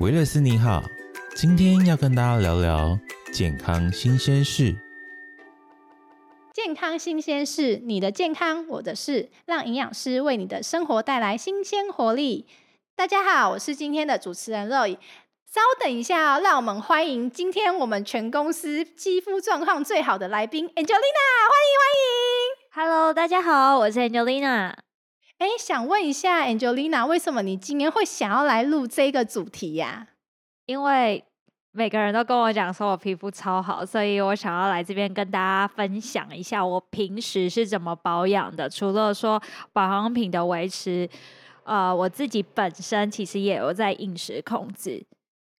维勒斯你好，今天要跟大家聊聊健康新鲜事。健康新鲜事，你的健康，我的事，让营养师为你的生活带来新鲜活力。大家好，我是今天的主持人 Roy。稍等一下哦，让我们欢迎今天我们全公司肌肤状况最好的来宾 Angelina，欢迎欢迎。Hello，大家好，我是 Angelina。哎，想问一下 Angelina，为什么你今天会想要来录这个主题呀、因为每个人都跟我讲说我皮肤超好，所以我想要来这边跟大家分享一下我平时是怎么保养的。除了说保养品的维持，呃，我自己本身其实也有在饮食控制。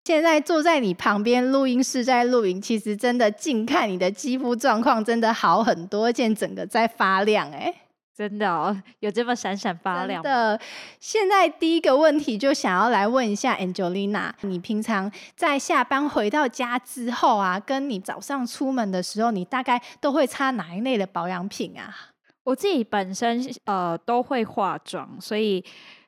现在坐在你旁边录音室在录影，其实真的近看你的肌肤状况真的好很多，而且整个在发亮哎、真的哦，有这么闪闪发亮的，现在第一个问题就想要来问一下 Angelina，你平常在下班回到家之后啊，跟你早上出门的时候，你大概都会擦哪一类的保养品啊？我自己本身呃都会化妆，所以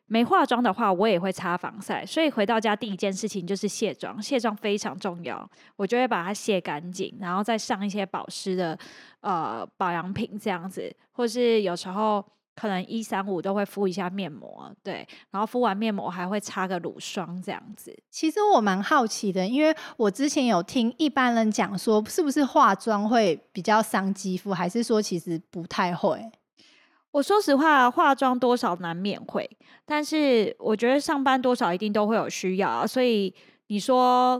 没化妆的话，我也会擦防晒。所以回到家第一件事情就是卸妆，卸妆非常重要，我就会把它卸干净，然后再上一些保湿的呃保养品这样子，或是有时候。可能一三五都会敷一下面膜，对，然后敷完面膜还会擦个乳霜这样子。其实我蛮好奇的，因为我之前有听一般人讲说，是不是化妆会比较伤肌肤，还是说其实不太会？我说实话，化妆多少难免会，但是我觉得上班多少一定都会有需要啊，所以你说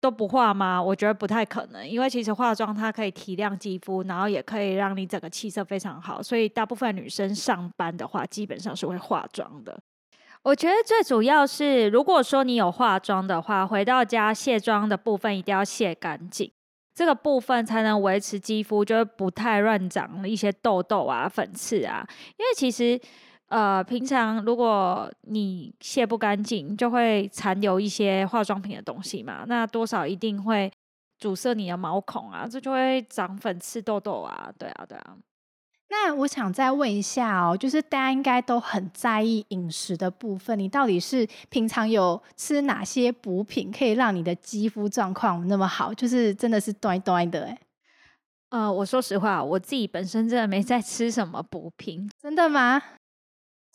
都不化吗？我觉得不太可能，因为其实化妆它可以提亮肌肤，然后也可以让你整个气色非常好，所以大部分女生上班的话，基本上是会化妆的。我觉得最主要是，如果说你有化妆的话，回到家卸妆的部分一定要卸干净。这个部分才能维持肌肤，就是不太乱长一些痘痘啊、粉刺啊。因为其实，呃，平常如果你卸不干净，就会残留一些化妆品的东西嘛，那多少一定会阻塞你的毛孔啊，这就会长粉刺、痘痘啊。对啊，对啊。那我想再问一下哦，就是大家应该都很在意饮食的部分，你到底是平常有吃哪些补品，可以让你的肌肤状况那么好？就是真的是端端的哎，呃，我说实话，我自己本身真的没在吃什么补品，真的吗？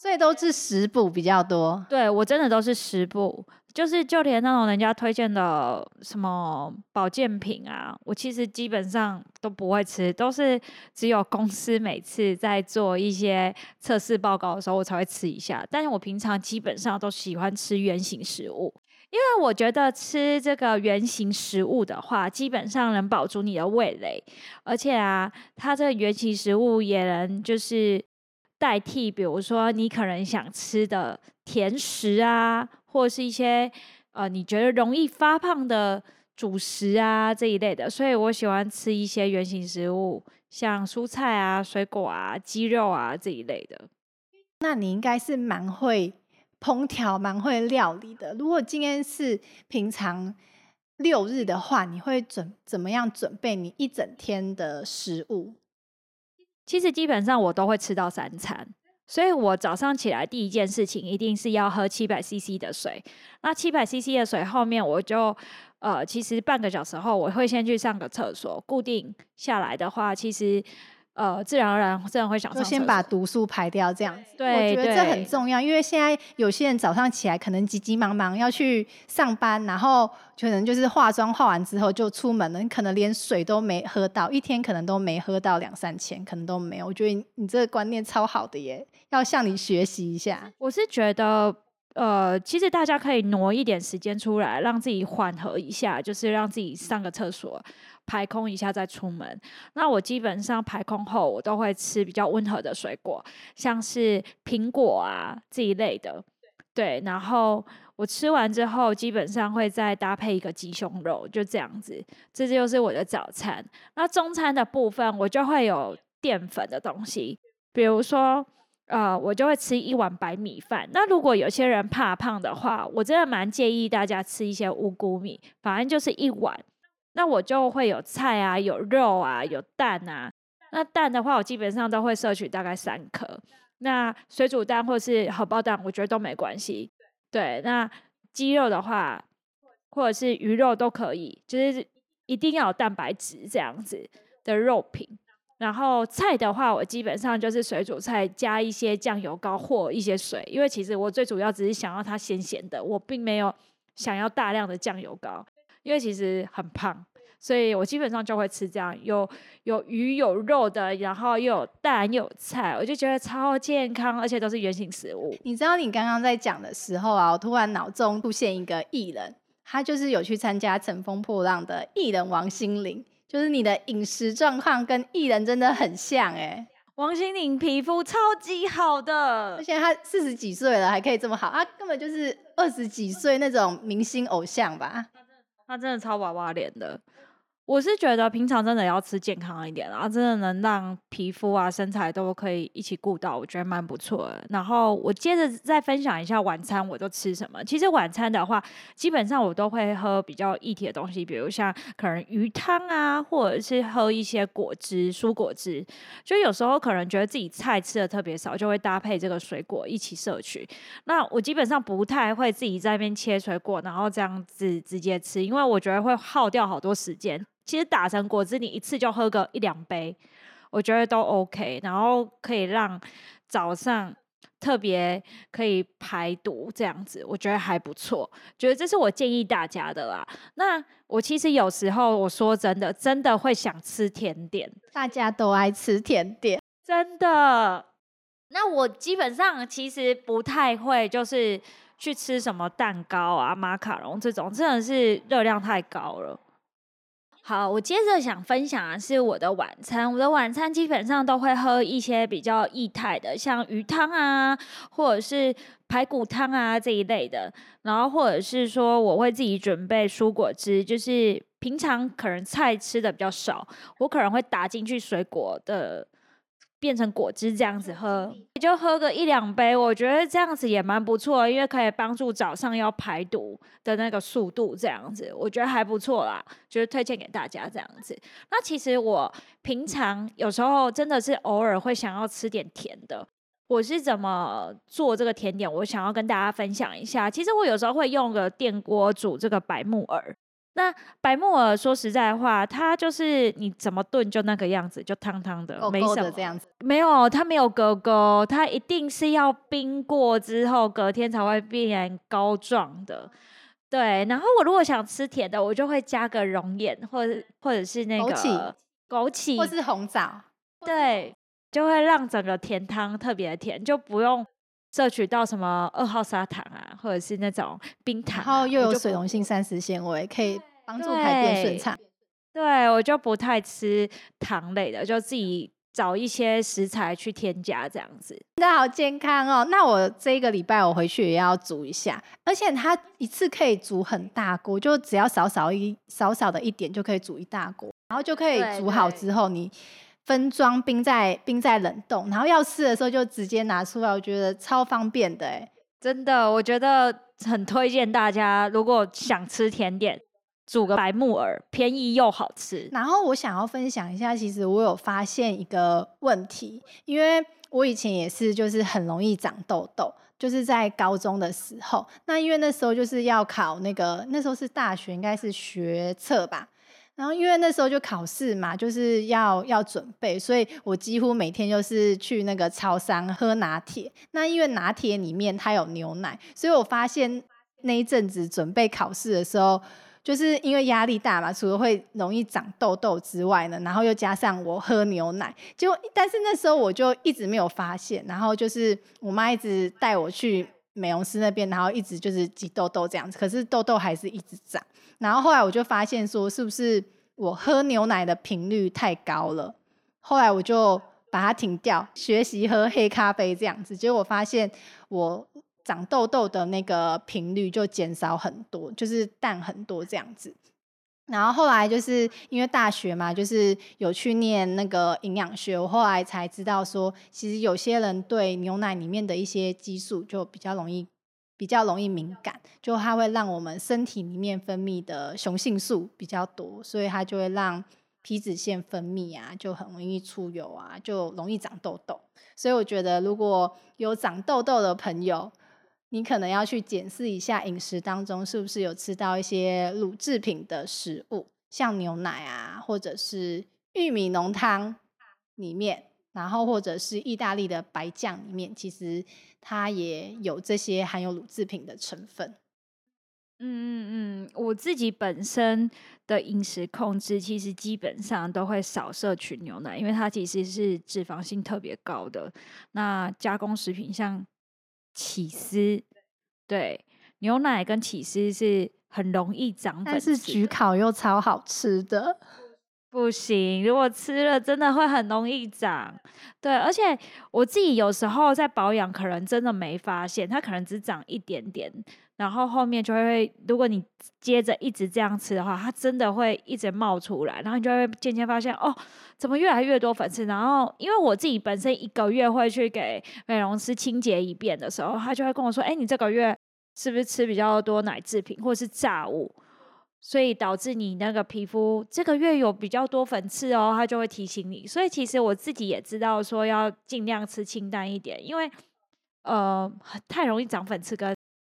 所以都是食补比较多。对我真的都是食补，就是就连那种人家推荐的什么保健品啊，我其实基本上都不会吃，都是只有公司每次在做一些测试报告的时候，我才会吃一下。但是我平常基本上都喜欢吃原形食物。因为我觉得吃这个原形食物的话，基本上能保住你的味蕾，而且啊，它这个原形食物也能就是代替，比如说你可能想吃的甜食啊，或者是一些呃你觉得容易发胖的主食啊这一类的，所以我喜欢吃一些原形食物，像蔬菜啊、水果啊、鸡肉啊这一类的。那你应该是蛮会烹调、蛮会料理的。如果今天是平常六日的话，你会准怎么样准备你一整天的食物？其实基本上我都会吃到三餐，所以我早上起来第一件事情一定是要喝七百 CC 的水。那七百 CC 的水后面我就呃，其实半个小时后我会先去上个厕所，固定下来的话，其实呃自然而然自然会想就。先把毒素排掉，这样子。对我觉得这很重要，因为现在有些人早上起来可能急急忙忙要去上班，然后可能就是化妆化完之后就出门了，你可能连水都没喝到，一天可能都没喝到两三千，可能都没有。我觉得你你这个观念超好的耶，要向你学习一下。我是觉得，呃，其实大家可以挪一点时间出来，让自己缓和一下，就是让自己上个厕所，排空一下再出门。那我基本上排空后，我都会吃比较温和的水果，像是苹果啊这一类的。对，然后我吃完之后，基本上会再搭配一个鸡胸肉，就这样子。这就是我的早餐。那中餐的部分，我就会有淀粉的东西，比如说。呃，我就会吃一碗白米饭。那如果有些人怕胖的话，我真的蛮建议大家吃一些五谷米，反正就是一碗。那我就会有菜啊，有肉啊，有蛋啊。那蛋的话，我基本上都会摄取大概三颗。那水煮蛋或是荷包蛋，我觉得都没关系。对，那鸡肉的话，或者是鱼肉都可以，就是一定要有蛋白质这样子的肉品。然后菜的话，我基本上就是水煮菜加一些酱油膏或一些水，因为其实我最主要只是想要它咸咸的，我并没有想要大量的酱油膏，因为其实很胖，所以我基本上就会吃这样有有鱼有肉的，然后又有蛋又有菜，我就觉得超健康，而且都是原形食物。你知道你刚刚在讲的时候啊，我突然脑中出现一个艺人，他就是有去参加《乘风破浪》的艺人王心凌。就是你的饮食状况跟艺人真的很像哎，王心凌皮肤超级好的，而且她四十几岁了还可以这么好，她根本就是二十几岁那种明星偶像吧？她真的超娃娃脸的。我是觉得平常真的要吃健康一点，然后真的能让皮肤啊、身材都可以一起顾到，我觉得蛮不错的。然后我接着再分享一下晚餐我都吃什么。其实晚餐的话，基本上我都会喝比较液体的东西，比如像可能鱼汤啊，或者是喝一些果汁、蔬果汁。就有时候可能觉得自己菜吃的特别少，就会搭配这个水果一起摄取。那我基本上不太会自己在那边切水果，然后这样子直接吃，因为我觉得会耗掉好多时间。其实打成果汁，你一次就喝个一两杯，我觉得都 OK。然后可以让早上特别可以排毒，这样子我觉得还不错。觉得这是我建议大家的啦。那我其实有时候我说真的，真的会想吃甜点，大家都爱吃甜点，真的。那我基本上其实不太会，就是去吃什么蛋糕啊、马卡龙这种，真的是热量太高了。好，我接着想分享的是我的晚餐。我的晚餐基本上都会喝一些比较液态的，像鱼汤啊，或者是排骨汤啊这一类的。然后或者是说，我会自己准备蔬果汁，就是平常可能菜吃的比较少，我可能会打进去水果的。变成果汁这样子喝，就喝个一两杯，我觉得这样子也蛮不错，因为可以帮助早上要排毒的那个速度，这样子我觉得还不错啦，就是推荐给大家这样子。那其实我平常有时候真的是偶尔会想要吃点甜的，我是怎么做这个甜点？我想要跟大家分享一下。其实我有时候会用个电锅煮这个白木耳。那白木耳说实在话，它就是你怎么炖就那个样子，就汤汤的，没什么这样子。没有，它没有勾勾，它一定是要冰过之后，隔天才会变膏状的。对，然后我如果想吃甜的，我就会加个熔岩，或者或者是那个枸杞，枸杞或是红枣，对，就会让整个甜汤特别甜，就不用。摄取到什么二号砂糖啊，或者是那种冰糖，然后又有水溶性膳食纤维，可以帮助排便顺畅。对我就不太吃糖类的，就自己找一些食材去添加这样子。真的好健康哦！那我这一个礼拜我回去也要煮一下，而且它一次可以煮很大锅，就只要少少一少少的一点就可以煮一大锅，然后就可以煮好之后你。分装冰在冰在冷冻，然后要吃的时候就直接拿出来，我觉得超方便的哎，真的，我觉得很推荐大家，如果想吃甜点，煮个白木耳，便宜又好吃。然后我想要分享一下，其实我有发现一个问题，因为我以前也是就是很容易长痘痘，就是在高中的时候，那因为那时候就是要考那个那时候是大学，应该是学测吧。然后因为那时候就考试嘛，就是要要准备，所以我几乎每天就是去那个超商喝拿铁。那因为拿铁里面它有牛奶，所以我发现那一阵子准备考试的时候，就是因为压力大嘛，除了会容易长痘痘之外呢，然后又加上我喝牛奶，就但是那时候我就一直没有发现。然后就是我妈一直带我去美容师那边，然后一直就是挤痘痘这样子，可是痘痘还是一直长。然后后来我就发现说，是不是我喝牛奶的频率太高了？后来我就把它停掉，学习喝黑咖啡这样子。结果发现我长痘痘的那个频率就减少很多，就是淡很多这样子。然后后来就是因为大学嘛，就是有去念那个营养学，我后来才知道说，其实有些人对牛奶里面的一些激素就比较容易。比较容易敏感，就它会让我们身体里面分泌的雄性素比较多，所以它就会让皮脂腺分泌啊，就很容易出油啊，就容易长痘痘。所以我觉得如果有长痘痘的朋友，你可能要去检视一下饮食当中是不是有吃到一些乳制品的食物，像牛奶啊，或者是玉米浓汤里面，然后或者是意大利的白酱里面，其实它也有这些含有乳制品的成分。嗯嗯嗯，我自己本身的饮食控制，其实基本上都会少摄取牛奶，因为它其实是脂肪性特别高的。那加工食品像起司，对，牛奶跟起司是很容易长粉但是的焗烤又超好吃的，不行，如果吃了真的会很容易长。对，而且我自己有时候在保养，可能真的没发现，它可能只长一点点，然后后面就会，如果你接着一直这样吃的话，它真的会一直冒出来，然后你就会渐渐发现，哦，怎么越来越多粉刺？然后因为我自己本身一个月会去给美容师清洁一遍的时候，他就会跟我说，哎，你这个月是不是吃比较多奶制品或是炸物？所以导致你那个皮肤这个月有比较多粉刺哦，它就会提醒你。所以其实我自己也知道说要尽量吃清淡一点，因为呃太容易长粉刺跟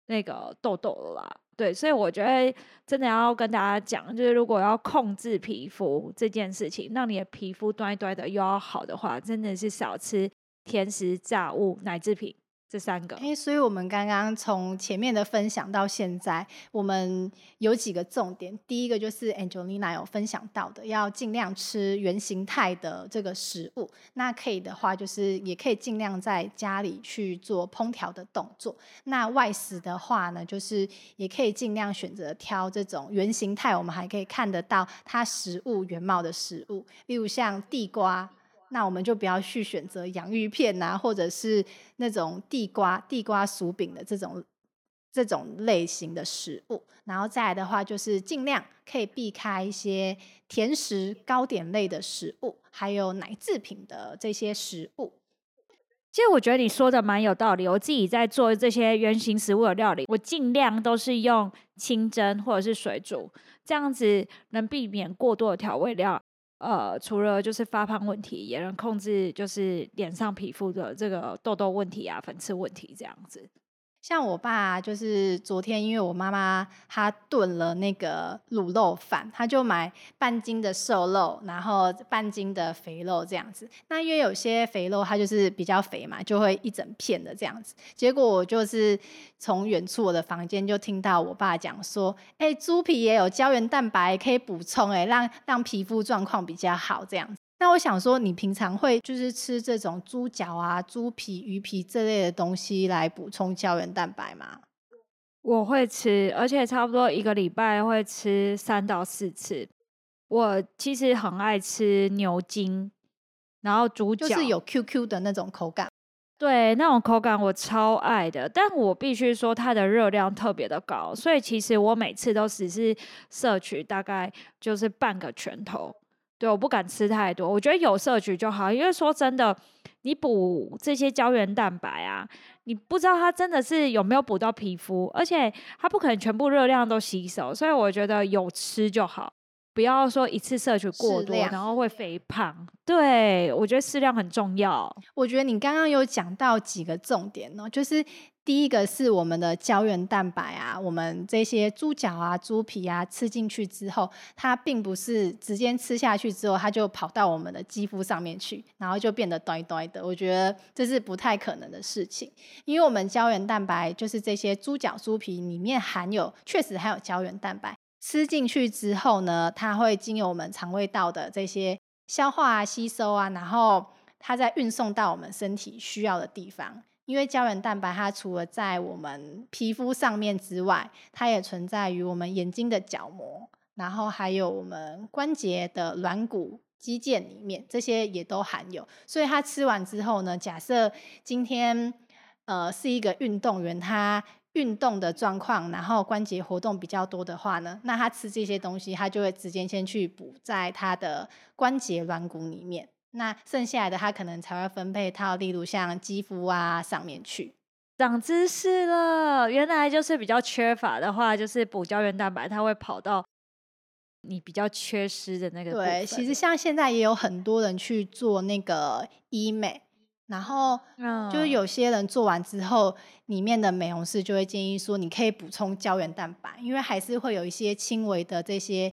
那个痘痘了啦。对，所以我觉得真的要跟大家讲，就是如果要控制皮肤这件事情，让你的皮肤端一端的又要好的话，真的是少吃甜食、炸物、奶制品这三个。哎，所以我们刚刚从前面的分享到现在，我们有几个重点。第一个就是 Angelina 有分享到的，要尽量吃原形态的这个食物。那可以的话，就是也可以尽量在家里去做烹调的动作。那外食的话呢，就是也可以尽量选择挑这种原形态，我们还可以看得到它食物原貌的食物，例如像地瓜。那我们就不要去选择洋芋片呐、或者是那种地瓜地瓜薯饼的这种这种类型的食物。然后再来的话，就是尽量可以避开一些甜食、糕点类的食物，还有奶制品的这些食物。其实我觉得你说的蛮有道理。我自己在做这些原型食物的料理，我尽量都是用清蒸或者是水煮，这样子能避免过多的调味料。呃，除了就是发胖问题，也能控制就是脸上皮肤的这个痘痘问题啊、粉刺问题这样子。像我爸就是昨天，因为我妈妈她炖了那个卤肉饭，他就买半斤的瘦肉，然后半斤的肥肉这样子。那因为有些肥肉它就是比较肥嘛，就会一整片的这样子。结果我就是从远处我的房间就听到我爸讲说：“哎、猪皮也有胶原蛋白可以补充，哎，让让皮肤状况比较好这样子。”那我想说，你平常会就是吃这种猪脚啊、猪皮、鱼皮这类的东西来补充胶原蛋白吗？我会吃，而且差不多一个礼拜会吃三到四次。我其实很爱吃牛筋，然后猪脚，就是有 QQ 的那种口感。对那种口感我超爱的，但我必须说它的热量特别的高，所以其实我每次都只是摄取大概就是半个拳头。对，我不敢吃太多，我觉得有摄取就好。因为说真的，你补这些胶原蛋白啊，你不知道它真的是有没有补到皮肤，而且它不可能全部热量都吸收，所以我觉得有吃就好，不要说一次摄取过多，然后会肥胖。对，我觉得适量很重要。我觉得你刚刚有讲到几个重点哦，就是第一个是我们的胶原蛋白啊，我们这些猪脚啊、猪皮啊吃进去之后，它并不是直接吃下去之后，它就跑到我们的肌肤上面去，然后就变得呆呆的。我觉得这是不太可能的事情，因为我们胶原蛋白就是这些猪脚、猪皮里面含有，确实含有胶原蛋白。吃进去之后呢，它会经由我们肠胃道的这些消化啊、吸收啊，然后它再运送到我们身体需要的地方。因为胶原蛋白它除了在我们皮肤上面之外，它也存在于我们眼睛的角膜，然后还有我们关节的软骨。肌腱里面这些也都含有，所以它吃完之后呢，假设今天呃是一个运动员，他运动的状况，然后关节活动比较多的话呢，那他吃这些东西，他就会直接先去补在他的关节软骨里面，那剩下来的它可能才会分配到，例如像肌肤啊上面去。长知识了，原来就是比较缺乏的话，就是补胶原蛋白，它会跑到你比较缺失的那个部对，其实像现在也有很多人去做那个医美，然后嗯就是有些人做完之后，里面的美容师就会建议说，你可以补充胶原蛋白，因为还是会有一些轻微的这些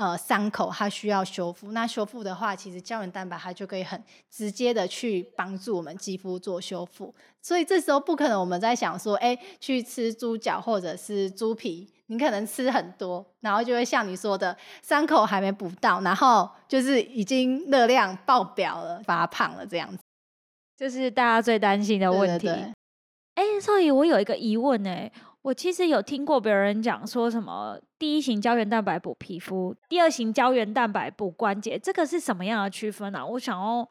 呃伤口，它需要修复。那修复的话，其实胶原蛋白它就可以很直接的去帮助我们肌肤做修复。所以这时候不可能我们在想说，哎，去吃猪脚或者是猪皮，你可能吃很多，然后就会像你说的，伤口还没补到，然后就是已经热量爆表了，发胖了这样子。这是大家最担心的问题。哎，少爷，我有一个疑问哎，我其实有听过别人讲说什么第一型胶原蛋白补皮肤，第二型胶原蛋白补关节，这个是什么样的区分啊？我想要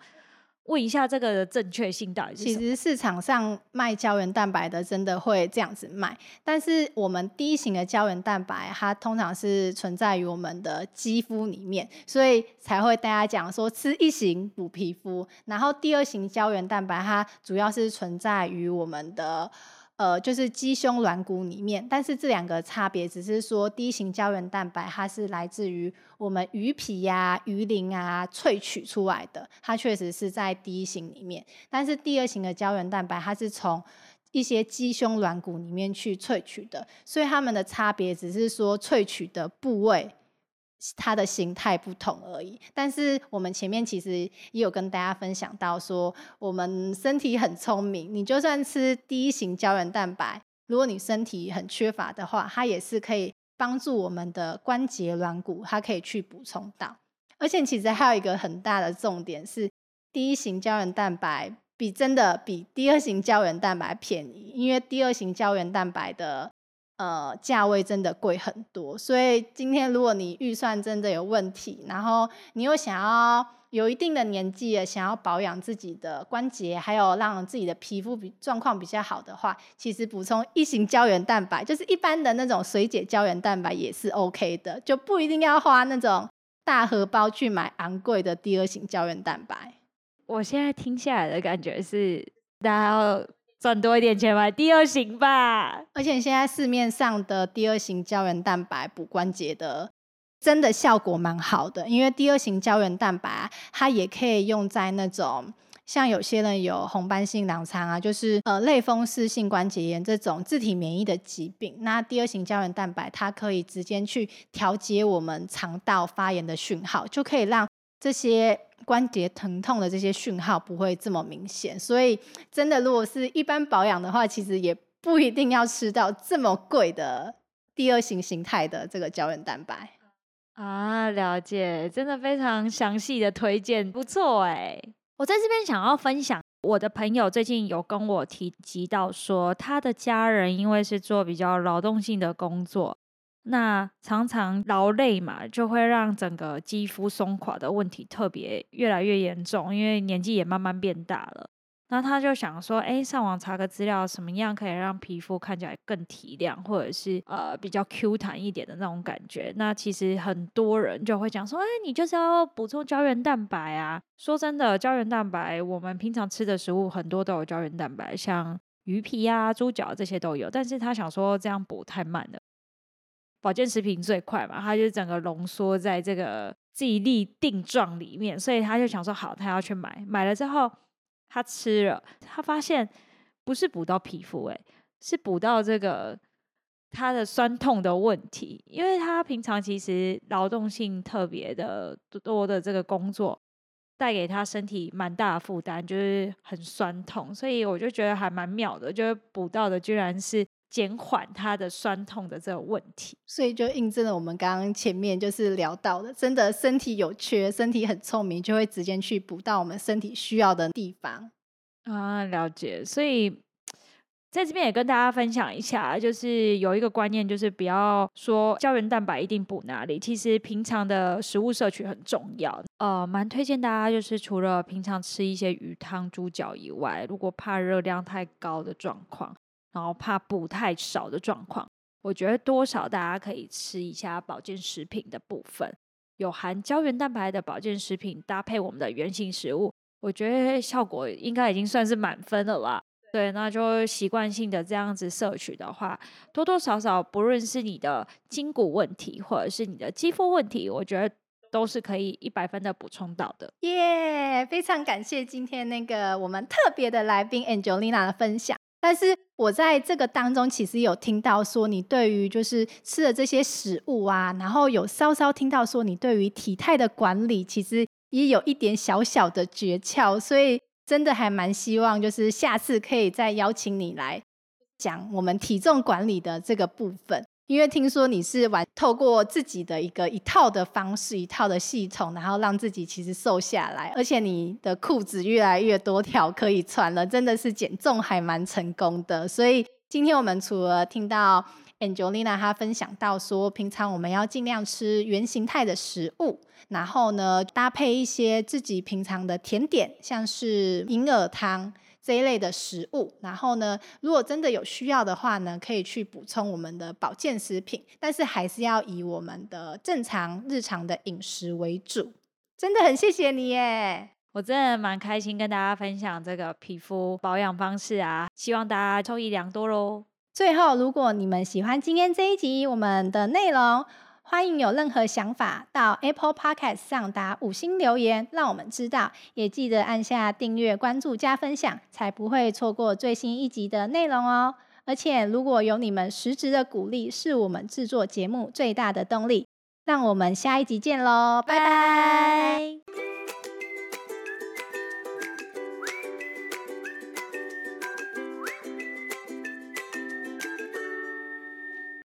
问一下这个的正确性到底是什么？其实市场上卖胶原蛋白的真的会这样子卖，但是我们第一型的胶原蛋白，它通常是存在于我们的肌肤里面，所以才会大家讲说吃一型补皮肤，然后第二型胶原蛋白它主要是存在于我们的。呃，就是鸡胸软骨里面，但是这两个差别只是说，第一型胶原蛋白它是来自于我们鱼皮呀、鱼鳞啊萃取出来的，它确实是在第一型里面。但是第二型的胶原蛋白，它是从一些鸡胸软骨里面去萃取的，所以它们的差别只是说萃取的部位。它的形态不同而已，但是我们前面其实也有跟大家分享到说，我们身体很聪明，你就算吃第一型胶原蛋白，如果你身体很缺乏的话，它也是可以帮助我们的关节软骨，它可以去补充到。而且其实还有一个很大的重点是，第一型胶原蛋白比真的比第二型胶原蛋白便宜，因为第二型胶原蛋白的呃价位真的贵很多。所以今天如果你预算真的有问题，然后你又想要有一定的年纪了，想要保养自己的关节，还有让自己的皮肤比状况比较好的话，其实补充一型胶原蛋白，就是一般的那种水解胶原蛋白也是 OK 的，就不一定要花那种大荷包去买昂贵的第二型胶原蛋白。我现在听下来的感觉是，大家要赚多一点钱买第二型吧。而且现在市面上的第二型胶原蛋白补关节的，真的效果蛮好的。因为第二型胶原蛋白它也可以用在那种像有些人有红斑性狼疮啊，就是呃类风湿性关节炎这种自体免疫的疾病。那第二型胶原蛋白它可以直接去调节我们肠道发炎的讯号，就可以让这些关节疼痛的这些讯号不会这么明显。所以真的，如果是一般保养的话，其实也不一定要吃到这么贵的第二型形态的这个胶原蛋白。啊，了解，真的非常详细的推荐，不错哎。我在这边想要分享，我的朋友最近有跟我提及到说，他的家人因为是做比较劳动性的工作，那常常劳累嘛，就会让整个肌肤松垮的问题特别越来越严重，因为年纪也慢慢变大了。那他就想说，哎，上网查个资料，什么样可以让皮肤看起来更提亮，或者是呃比较 Q 弹一点的那种感觉？那其实很多人就会讲说，哎，你就是要补充胶原蛋白啊。说真的，胶原蛋白我们平常吃的食物很多都有胶原蛋白，像鱼皮啊、猪脚这些都有。但是他想说这样补太慢了，保健食品最快嘛，他就整个浓缩在这个记忆力定状里面，所以他就想说好，他要去买，买了之后。他吃了，他发现不是补到皮肤，诶，是补到这个他的酸痛的问题，因为他平常其实劳动性特别的多的这个工作，带给他身体蛮大的负担，就是很酸痛，所以我就觉得还蛮妙的，就是补到的居然是减缓它的酸痛的这个问题。所以就印证了我们刚刚前面就是聊到的，真的身体有缺，身体很聪明，就会直接去补到我们身体需要的地方。啊，了解。所以在这边也跟大家分享一下，就是有一个观念，就是不要说胶原蛋白一定补哪里，其实平常的食物摄取很重要。呃，蛮推荐大家，就是除了平常吃一些鱼汤、猪脚以外，如果怕热量太高的状况，然后怕补太少的状况。我觉得多少大家可以吃一下保健食品的部分，有含胶原蛋白的保健食品搭配我们的原型食物，我觉得效果应该已经算是满分了啦。对，那就习惯性的这样子摄取的话，多多少少不论是你的筋骨问题或者是你的肌肤问题，我觉得都是可以一百分的补充到的。耶非常感谢今天那个我们特别的来宾 Angelina 的分享。但是我在这个当中，其实有听到说你对于就是吃的这些食物啊，然后有稍稍听到说你对于体态的管理，其实也有一点小小的诀窍，所以真的还蛮希望就是下次可以再邀请你来讲我们体重管理的这个部分。因为听说你是玩透过自己的一个一套的方式、一套的系统，然后让自己其实瘦下来，而且你的裤子越来越多条可以穿了，真的是减重还蛮成功的。所以今天我们除了听到 Angelina 她分享到说，平常我们要尽量吃原形态的食物，然后呢搭配一些自己平常的甜点，像是银耳汤。这一类的食物，然后呢，如果真的有需要的话呢，可以去补充我们的保健食品，但是还是要以我们的正常日常的饮食为主。真的很谢谢你耶！我真的蛮开心跟大家分享这个皮肤保养方式啊，希望大家受益良多喽。最后，如果你们喜欢今天这一集我们的内容，欢迎有任何想法到 Apple Podcast 上打五星留言，让我们知道。也记得按下订阅、关注、加分享，才不会错过最新一集的内容哦。而且，如果有你们实质的鼓励，是我们制作节目最大的动力。让我们下一集见喽，拜拜。